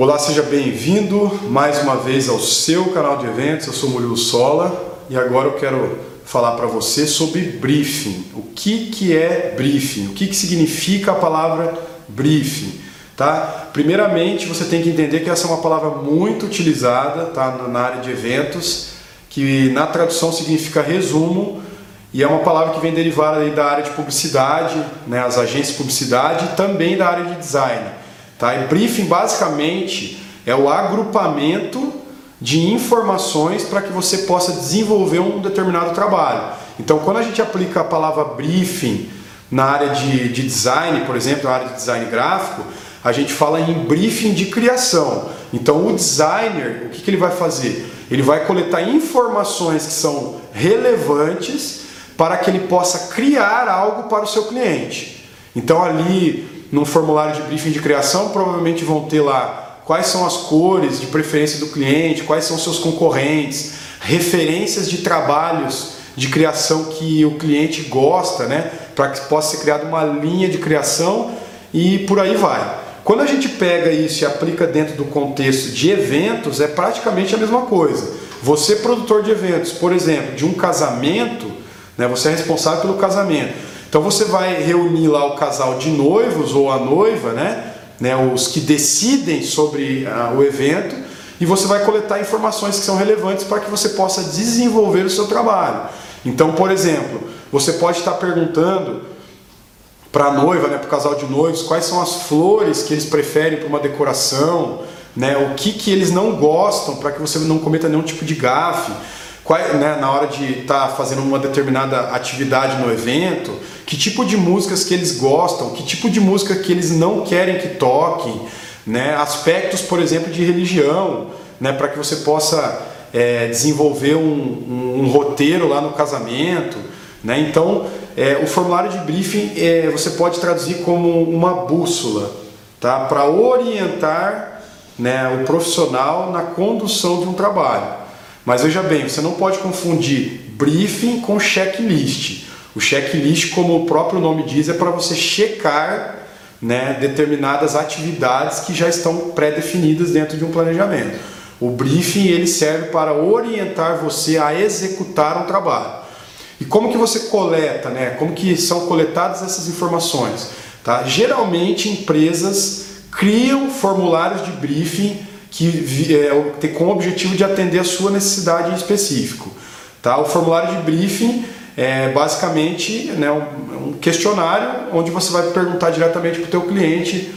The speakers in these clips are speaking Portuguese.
Olá, seja bem-vindo mais uma vez ao seu canal de eventos. Eu sou Murilo Sola e agora eu quero falar para você sobre briefing. O que, que é briefing? O que, que significa a palavra briefing? Tá? Primeiramente, você tem que entender que essa é uma palavra muito utilizada tá? na área de eventos, que na tradução significa resumo e é uma palavra que vem derivada da área de publicidade, né? as agências de publicidade e também da área de design. Tá? E briefing basicamente é o agrupamento de informações para que você possa desenvolver um determinado trabalho. Então, quando a gente aplica a palavra briefing na área de, de design, por exemplo, na área de design gráfico, a gente fala em briefing de criação. Então, o designer, o que, que ele vai fazer? Ele vai coletar informações que são relevantes para que ele possa criar algo para o seu cliente. Então, ali no formulário de briefing de criação, provavelmente vão ter lá quais são as cores de preferência do cliente, quais são seus concorrentes, referências de trabalhos de criação que o cliente gosta, né? Para que possa ser criada uma linha de criação e por aí vai. Quando a gente pega isso e aplica dentro do contexto de eventos, é praticamente a mesma coisa. Você, produtor de eventos, por exemplo, de um casamento, né, você é responsável pelo casamento. Então você vai reunir lá o casal de noivos ou a noiva, né? né os que decidem sobre uh, o evento, e você vai coletar informações que são relevantes para que você possa desenvolver o seu trabalho. Então, por exemplo, você pode estar perguntando para a noiva, né, para o casal de noivos, quais são as flores que eles preferem para uma decoração, né, o que, que eles não gostam para que você não cometa nenhum tipo de gafe qual, né, na hora de estar tá fazendo uma determinada atividade no evento, que tipo de músicas que eles gostam, que tipo de música que eles não querem que toquem, né, aspectos, por exemplo, de religião, né, para que você possa é, desenvolver um, um, um, roteiro lá no casamento. Né? Então, é, o formulário de briefing é, você pode traduzir como uma bússola tá? para orientar né, o profissional na condução de um trabalho. Mas veja bem, você não pode confundir briefing com checklist. O checklist, como o próprio nome diz, é para você checar né, determinadas atividades que já estão pré-definidas dentro de um planejamento. O briefing ele serve para orientar você a executar um trabalho. E como que você coleta, né? Como que são coletadas essas informações? Tá? Geralmente empresas criam formulários de briefing que é, com o objetivo de atender a sua necessidade em específico. Tá? O formulário de briefing é basicamente né, um, questionário onde você vai perguntar diretamente para o teu cliente,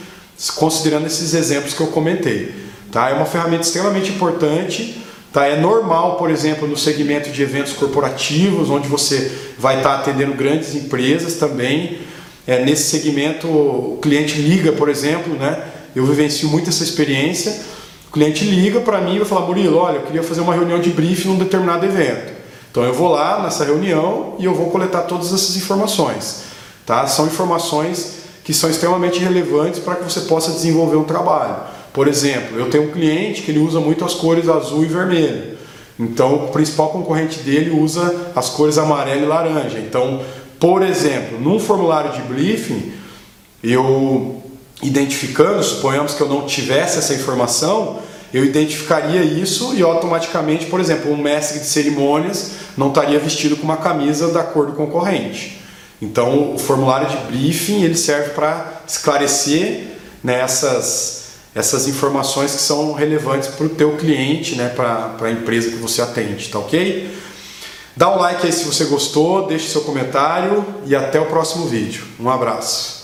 considerando esses exemplos que eu comentei. Tá? É uma ferramenta extremamente importante. Tá? É normal, por exemplo, no segmento de eventos corporativos, onde você vai estar atendendo grandes empresas também. É, nesse segmento, o cliente liga, por exemplo, né? eu vivencio muito essa experiência o cliente liga para mim e vai falar, Murilo, olha, eu queria fazer uma reunião de briefing num determinado evento. Então eu vou lá nessa reunião e eu vou coletar todas essas informações. Tá? São informações que são extremamente relevantes para que você possa desenvolver um trabalho. Por exemplo, eu tenho um cliente que ele usa muito as cores azul e vermelho. Então o principal concorrente dele usa as cores amarelo e laranja. Então, por exemplo, num formulário de briefing, eu identificando, suponhamos que eu não tivesse essa informação, eu identificaria isso e automaticamente, por exemplo, um mestre de cerimônias não estaria vestido com uma camisa da cor do concorrente. Então, o formulário de briefing ele serve para esclarecer né, essas, essas informações que são relevantes para o teu cliente, né, para a empresa que você atende, tá ok? Dá um like aí se você gostou, deixe seu comentário e até o próximo vídeo. Um abraço.